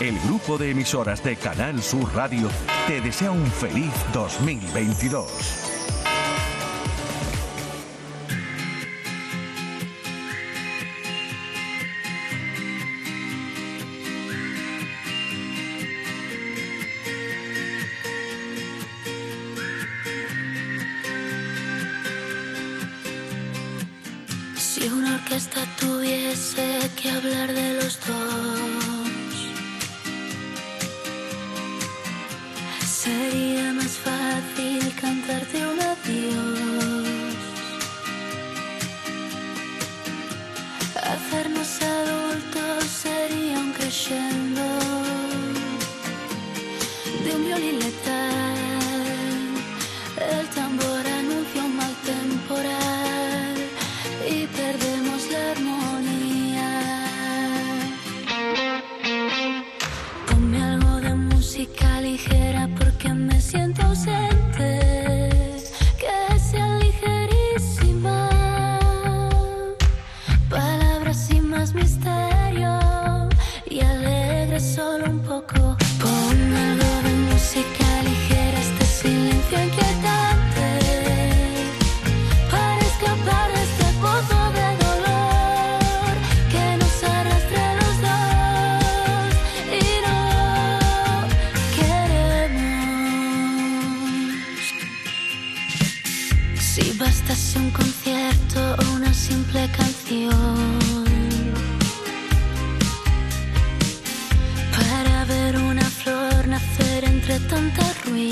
el grupo de emisoras de Canal Sur Radio te desea un feliz 2022.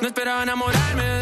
no esperaba enamorarme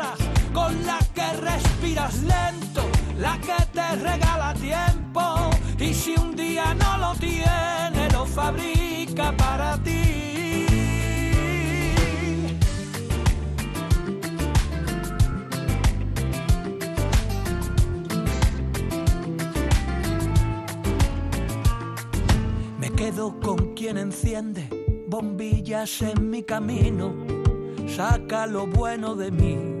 respiras lento, la que te regala tiempo. Y si un día no lo tiene, lo fabrica para ti. Me quedo con quien enciende bombillas en mi camino, saca lo bueno de mí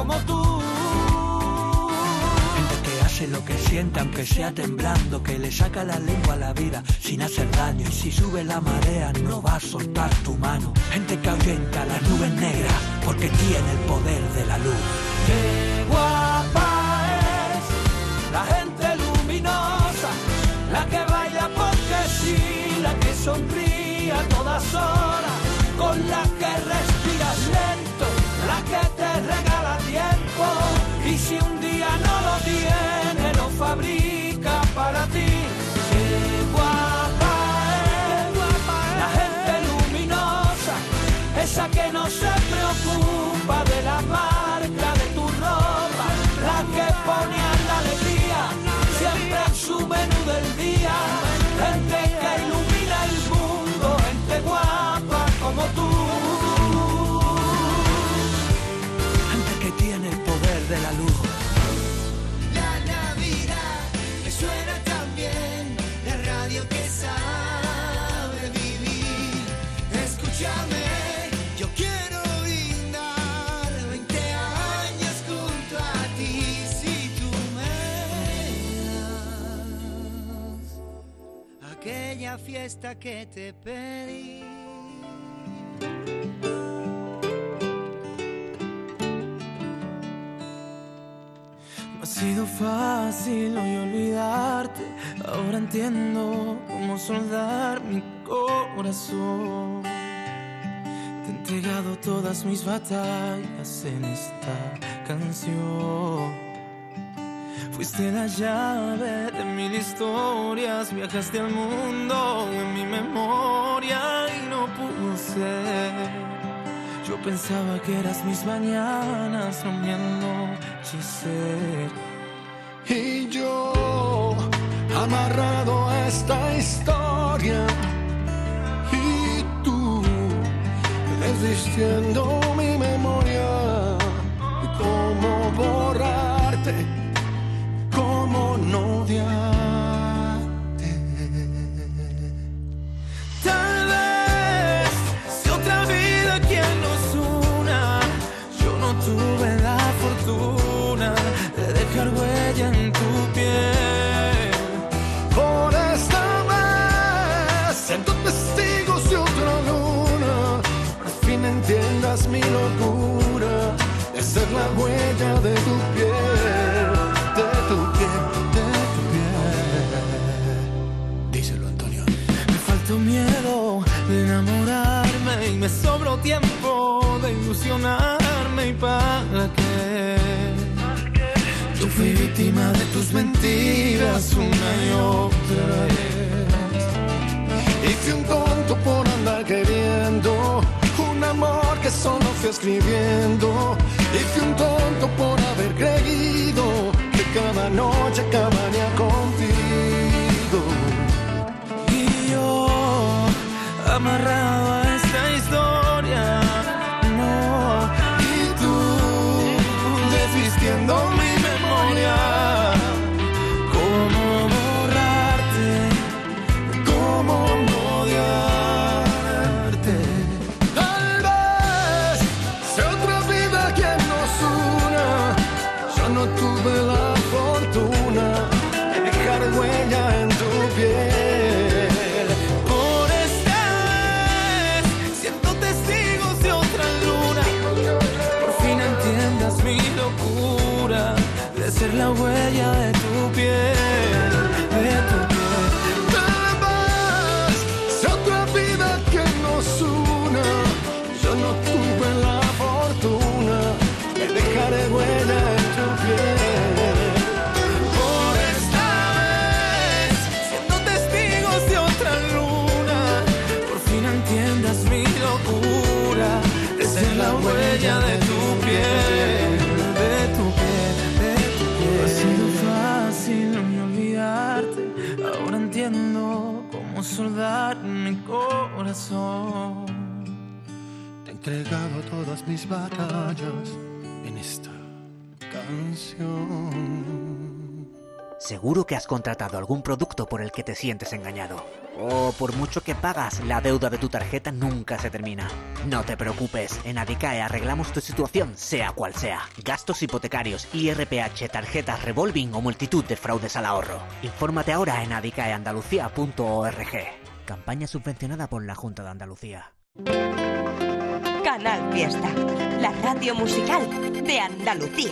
como tú. Gente que hace lo que siente aunque sea temblando, que le saca la lengua a la vida sin hacer daño y si sube la marea no va a soltar tu mano. Gente que ahuyenta las nubes negras porque tiene el poder de la luz. Qué guapa es la gente luminosa, la que baila porque sí, la que sonríe a todas horas, con la que respiras que no se aquella fiesta que te pedí. Mas sido fácil hoy olvidarte. Ahora entiendo cómo soldar mi corazón. Te he entregado todas mis batallas en esta canción. Fuiste la llave de mil historias, viajaste al mundo en mi memoria y no pudo ser. Yo pensaba que eras mis mañanas, no mi. Y yo, amarrado a esta historia, y tú, desistiendo mi memoria, y cómo borrarte, cómo no odiarte. Tal vez si otra vida quien nos una, yo no tuve la fortuna de dejar huella en tu piel. Por esta vez siento testigos de otra luna. Por fin entiendas mi locura de ser la huella de tu piel, me sobró tiempo de ilusionarme y para qué. Yo fui víctima de tus mentiras una y otra vez. Y fui un tonto por andar queriendo un amor que solo fui escribiendo. Y fui un tonto por haber creído que cada noche acabaría contigo. Y yo, amarrado a Te entregado todas mis batallas en esta canción. Seguro que has contratado algún producto por el que te sientes engañado. O por mucho que pagas, la deuda de tu tarjeta nunca se termina. No te preocupes, en Adicae arreglamos tu situación, sea cual sea. Gastos hipotecarios, IRPH, tarjetas revolving o multitud de fraudes al ahorro. Infórmate ahora en adicaeandalucía.org. Campaña subvencionada por la Junta de Andalucía. Canal Fiesta, la radio musical de Andalucía.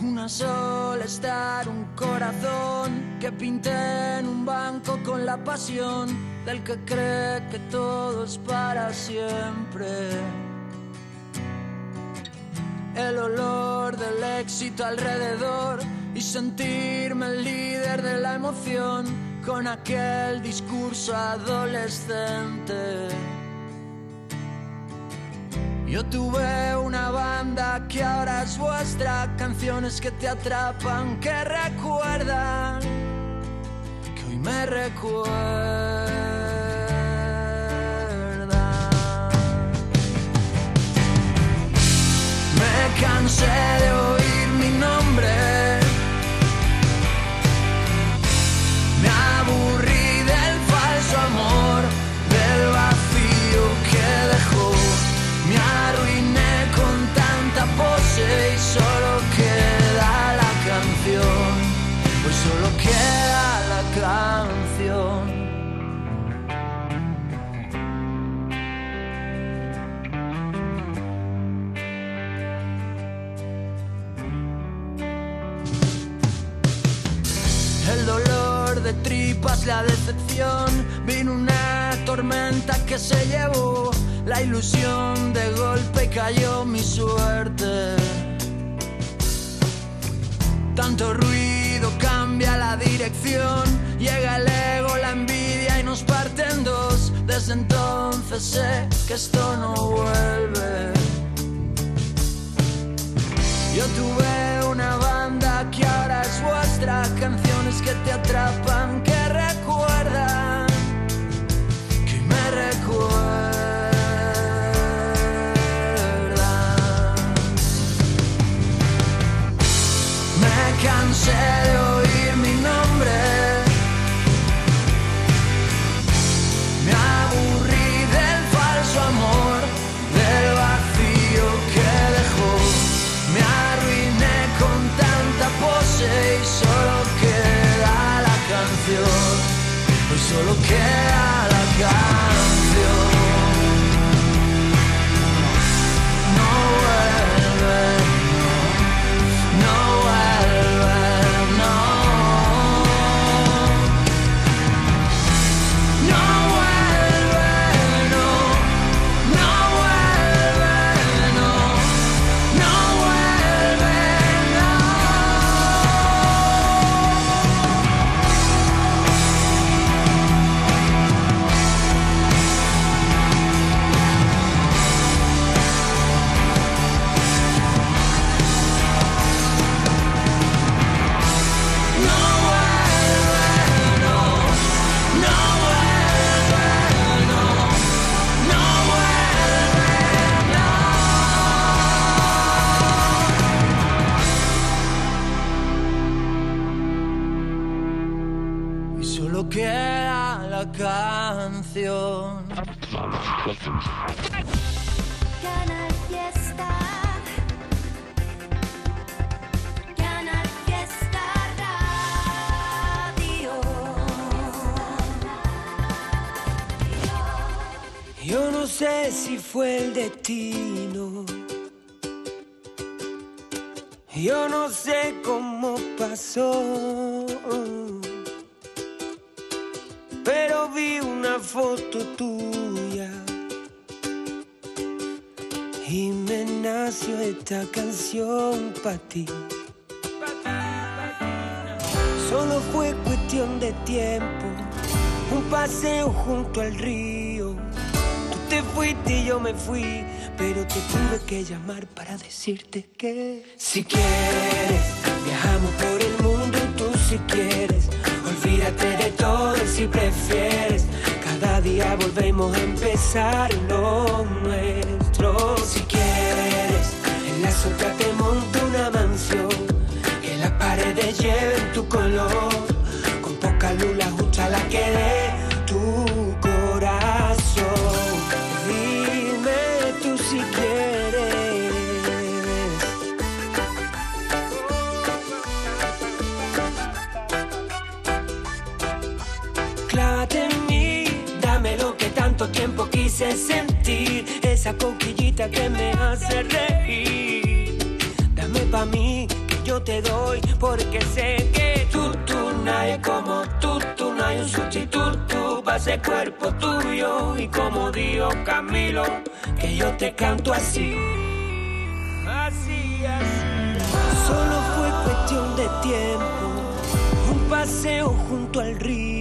Una sola estar, un corazón que pinté en un banco con la pasión del que cree que todo es para siempre. El olor del éxito alrededor y sentirme el líder de la emoción con aquel discurso adolescente. Yo tuve una banda que ahora es vuestra, canciones que te atrapan, que recuerdan, que hoy me recuerdan. Me cansé de oír mi nombre. De tripas, la decepción, vino una tormenta que se llevó la ilusión de golpe cayó mi suerte. Tanto ruido cambia la dirección, llega el ego, la envidia y nos parte en dos. Desde entonces sé que esto no vuelve. Yo tuve una banda que ahora es vuestra, que te atrapan, que recuerdan, Hoy solo Yo no sé cómo pasó. una foto tuya y me nació esta canción para ti. Solo fue cuestión de tiempo, un paseo junto al río. Tú te fuiste y yo me fui, pero te tuve que llamar para decirte que si quieres, viajamos por el mundo, tú si quieres. Olvídate de todo si prefieres. Cada día volvemos a empezar lo nuestro. Si quieres, en la sombra te monto una mansión. Que las paredes lleven tu color. Con poca luz la justa la que quise sentir, esa coquillita que me hace reír. Dame pa' mí, que yo te doy, porque sé que tú, tú, nadie como tú, tú, no hay un sustituto para ese cuerpo tuyo. Y como dijo Camilo, que yo te canto así, así, así. Solo fue cuestión de tiempo, un paseo junto al río.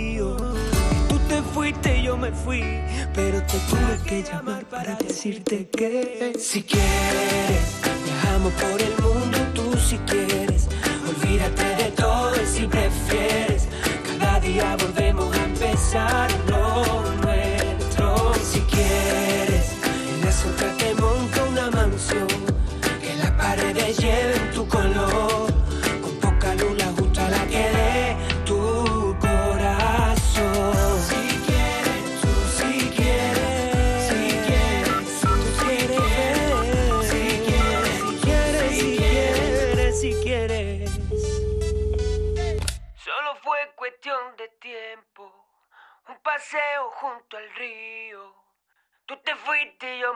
Yo me fui, pero te tuve que llamar para decirte que si quieres, viajamos por el mundo, tú si quieres. Olvídate de todo y si prefieres, cada día volvemos a empezar lo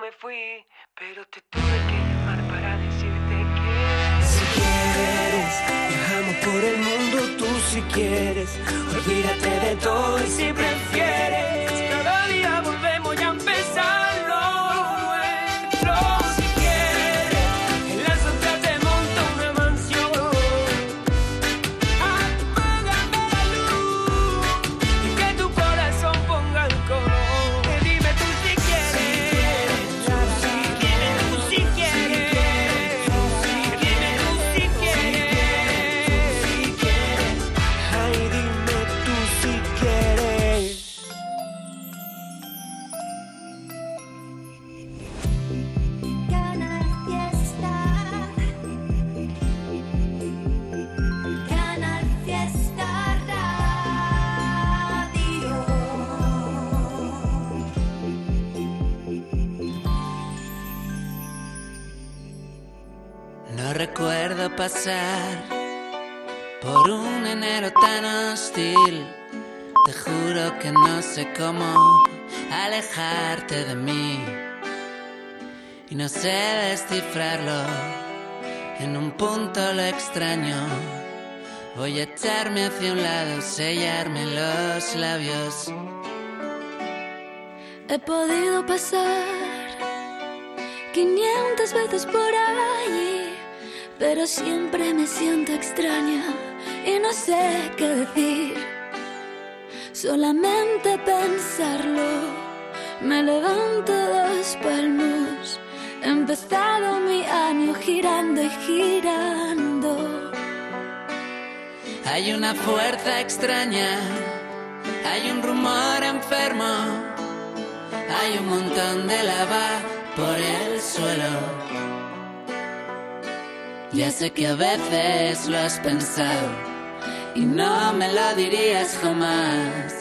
me fui, pero te tuve que llamar para decirte que si quieres, viajamos por el mundo, tú si quieres. Olvídate de todo y si por un enero tan hostil. Te juro que no sé cómo alejarte de mí. Y no sé descifrarlo. En un punto lo extraño. Voy a echarme hacia un lado, sellarme los labios. He podido pasar 500 veces por allí, pero siempre me siento extraña y no sé qué decir. Solamente pensarlo, me levanto dos palmos. He empezado mi año girando y girando. Hay una fuerza extraña, hay un rumor enfermo, hay un montón de lava por el suelo. Ya sé que a veces lo has pensado y no me lo dirías jamás.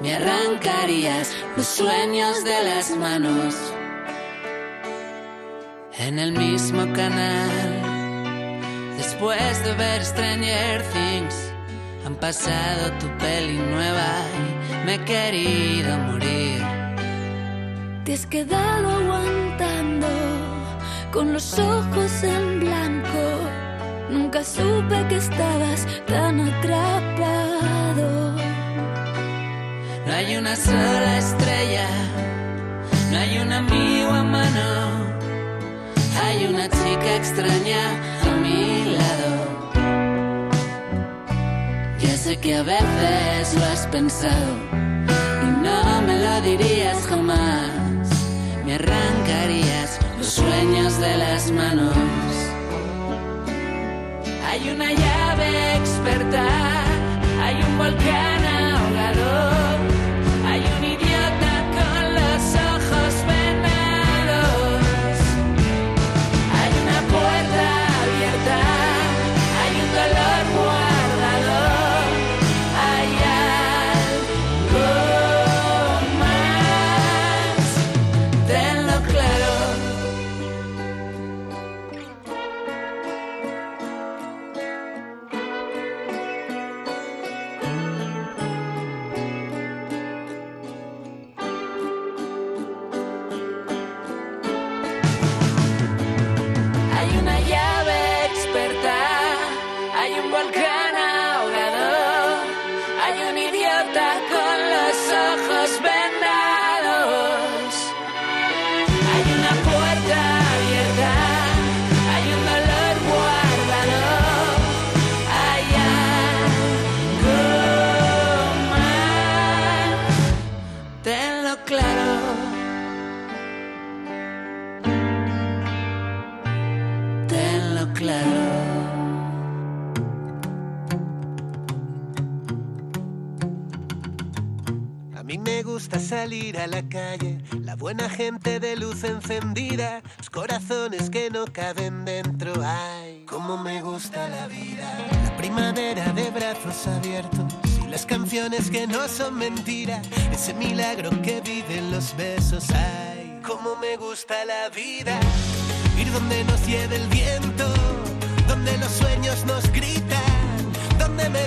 Me arrancarías los sueños de las manos en el mismo canal. Después de ver Stranger Things, han pasado tu peli nueva y me he querido morir. Te has quedado aguantando con los ojos en blanco. Nunca supe que estabas tan atrapado. No hay una sola estrella, no hay un amigo a mano, hay una chica extraña a mi lado. Ya sé que a veces lo has pensado y no me lo dirías jamás, me arrancarías sueños de las manos. Hay una llave experta, hay un volcán ahogador, a la calle, la buena gente de luz encendida, los corazones que no caben dentro. Ay, cómo me gusta la vida. La primavera de brazos abiertos y las canciones que no son mentira, ese milagro que viven los besos. Ay, cómo me gusta la vida. Ir donde nos lleve el viento, donde los sueños nos gritan, donde me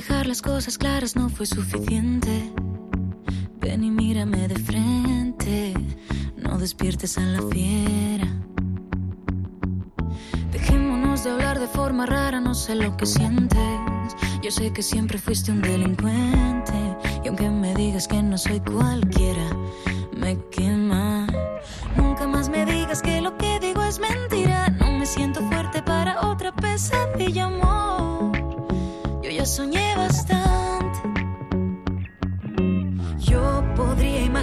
Dejar las cosas claras, no fue suficiente. Ven y mírame de frente, no despiertes a la fiera. Dejémonos de hablar de forma rara, no sé lo que sientes. Yo sé que siempre fuiste un delincuente. Y aunque me digas que no soy cualquiera, me quema. Nunca más me digas que lo que digo es mentira. No me siento fuerte para otra pesadilla, amor. Yo ya soñé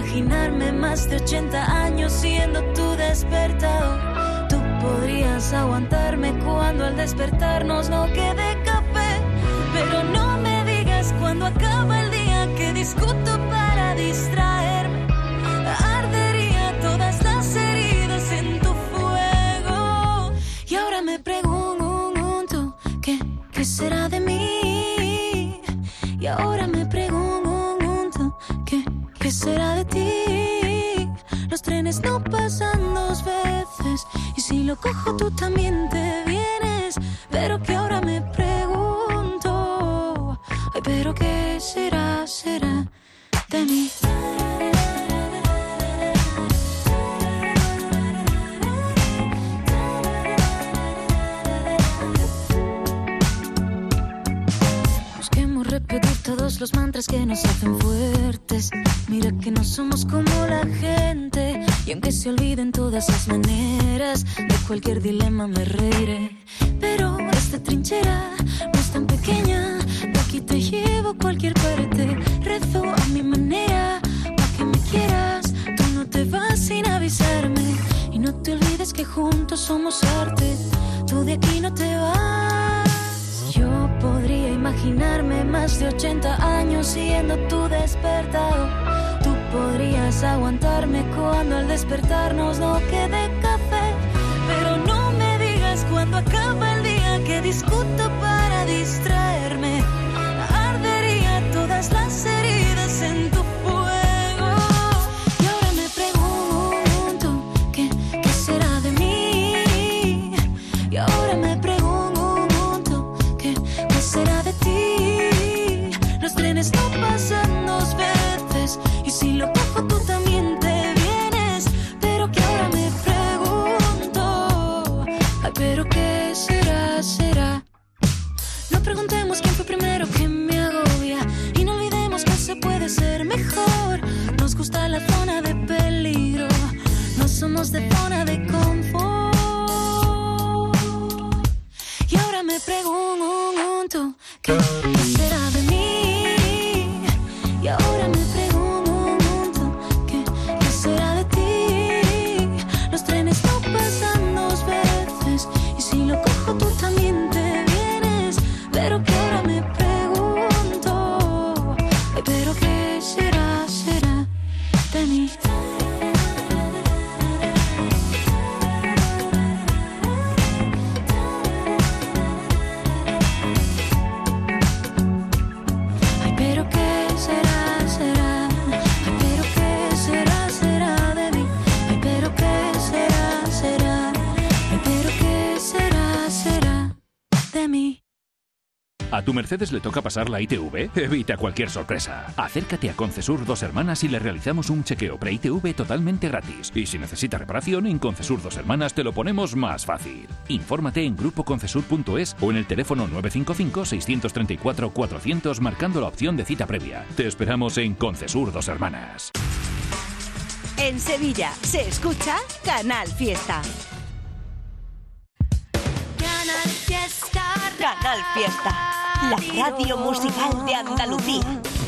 imaginarme más de 80 años siendo tu despertador. Tú podrías aguantarme cuando al despertarnos no quede café. Pero no me digas cuando acaba el día que discuto para distraerme. Ardería todas las heridas en tu fuego. Y ahora me pregunto, ¿qué, qué será de mí? Y ahora me pregunto, lo cojo, tú también te vienes. Pero que ahora me pregunto, ay, pero qué será, será de mí. Repetir todos los mantras que nos hacen fuertes. Mira que no somos como la gente. Y aunque se olviden todas las maneras, cualquier dilema me reiré. Pero esta trinchera no es tan pequeña. De aquí te llevo cualquier parte. Rezo a mi manera, pa' que me quieras. Tú no te vas sin avisarme. Y no te olvides que juntos somos arte. Tú de aquí no te vas. Yo podría imaginarme más de 80 años siendo tu despertador. Tú podrías aguantarme cuando al despertarnos no quede día de zona de confort. Y ahora me pregunto, ¿qué? Mercedes le toca pasar la ITV? Evita cualquier sorpresa. Acércate a Concesur Dos Hermanas y le realizamos un chequeo pre-ITV totalmente gratis. Y si necesita reparación, en Concesur Dos Hermanas te lo ponemos más fácil. Infórmate en grupoconcesur.es o en el teléfono 955-634-400 marcando la opción de cita previa. Te esperamos en Concesur Dos Hermanas. En Sevilla se escucha Canal Fiesta. Canal Fiesta. Canal Fiesta. La radio musical de Andalucía.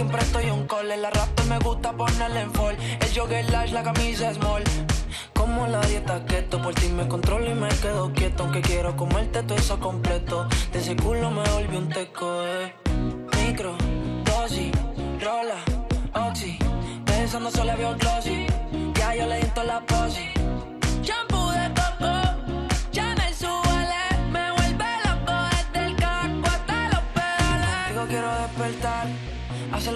Siempre estoy un call. El raptor me gusta ponerle en fall. El jogger large, la camisa small. Como la dieta keto, por ti me controlo y me quedo quieto. Aunque quiero comerte todo eso completo. De ese culo me volví un teco, eh. Micro, dosis, rola, oxi. Pensando solo veo glossy. Ya yo le di en la posi.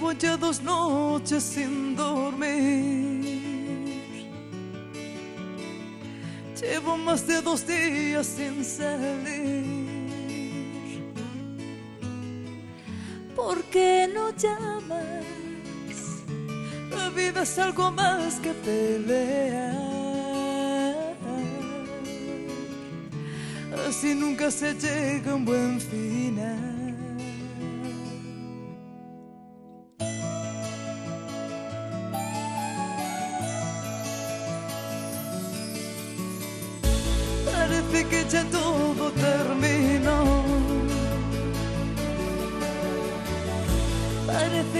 Llevo ya dos noches sin dormir. Llevo más de dos días sin salir. ¿Por qué no llamas? La vida es algo más que pelear. Así nunca se llega a un buen final.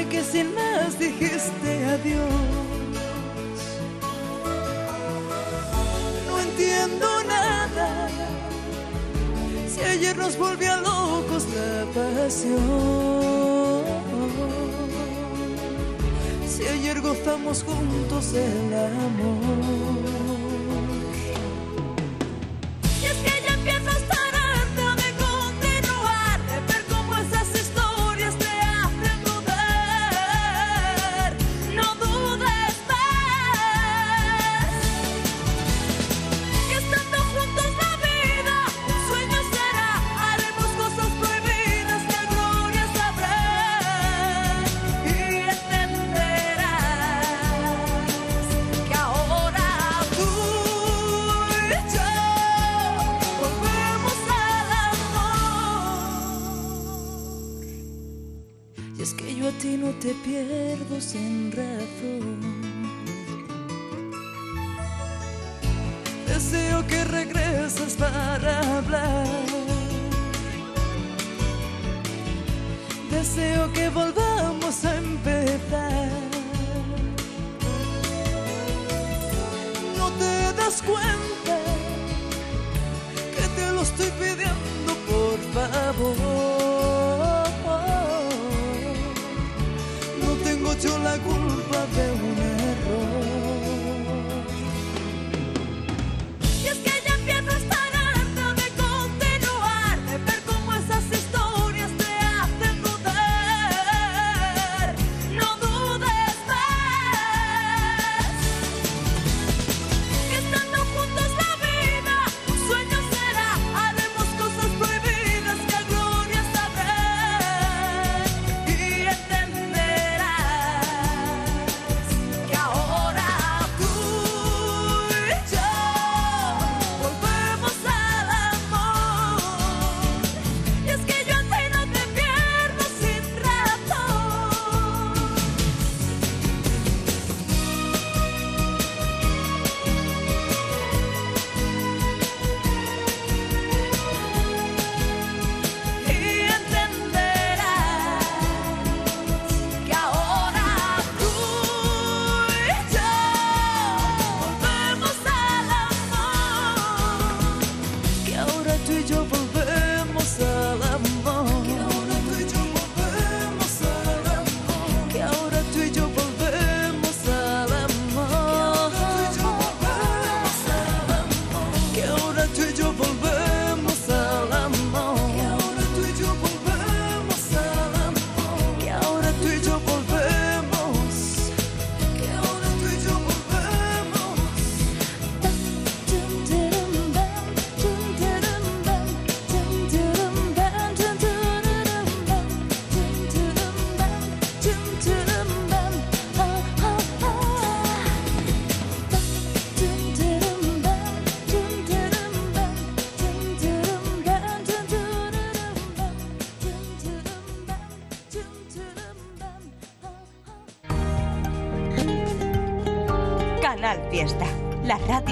que sin más dijiste adiós. No entiendo nada si ayer nos volvió locos la pasión. Si ayer gozamos juntos el amor.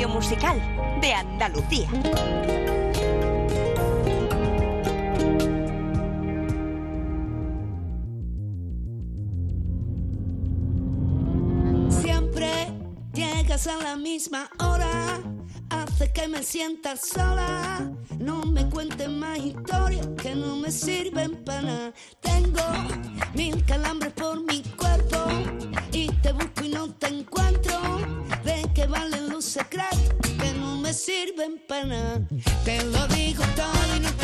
Musical de Andalucía. Siempre llegas a la misma hora, hace que me sienta sola. No me cuentes más historias que no me sirven para nada. Tengo mil calambres por mi cuerpo y te busco secretos que no me sirven para nada. Te lo digo todo y no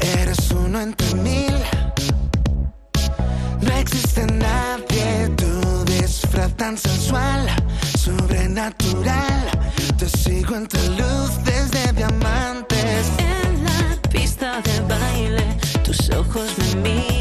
eres uno entre mil. No existe nadie, tu disfraz tan sensual, sobrenatural. Te sigo entre luz desde diamantes. En la pista de baile, tus ojos me miran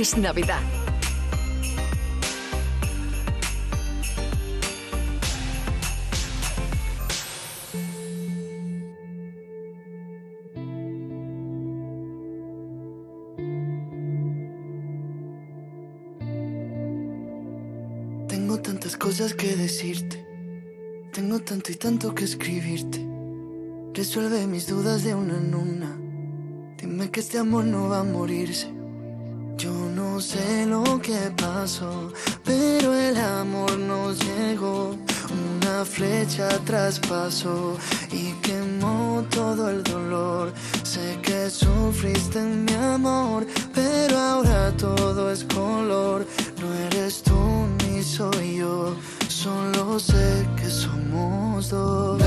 es Navidad. Tengo tantas cosas que decirte. Tengo tanto y tanto que escribirte. Resuelve mis dudas de una en una. Dime que este amor no va a morirse. Lo que pasó, pero el amor nos llegó. Una flecha traspasó y quemó todo el dolor. Sé que sufriste mi amor, pero ahora todo es color. No eres tú ni soy yo, solo sé que somos dos.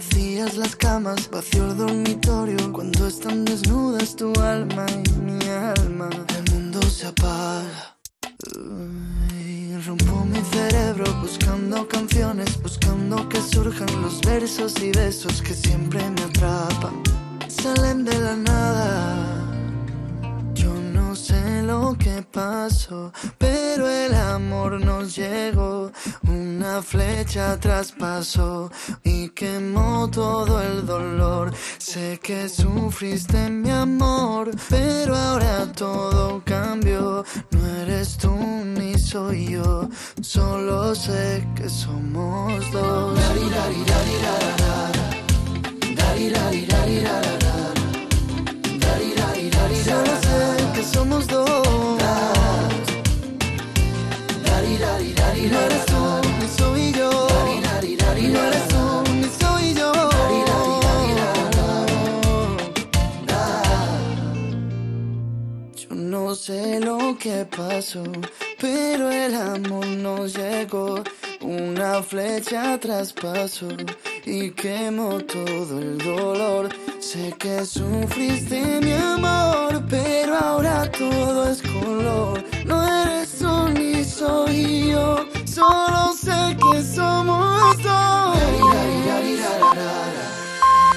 Vacías las camas, vacío el dormitorio. Cuando están desnudas tu alma y mi alma, el mundo se apaga. Rompo mi cerebro buscando canciones, buscando que surjan los versos y besos que siempre me atrapan. Salen de la nada. Sé lo que pasó, pero el amor nos llegó. Una flecha traspasó y quemó todo el dolor. Sé que sufriste mi amor, pero ahora todo cambió. No eres tú ni soy yo, solo sé que somos dos. Solo sé que somos dos. No eres tú ni soy yo. No eres tú ni soy yo. Yo no sé lo que pasó, pero el amor nos llegó. Una flecha traspasó y quemo todo el dolor. Sé que sufriste mi amor, pero ahora todo es color. No eres tú ni soy yo, solo sé que somos dos.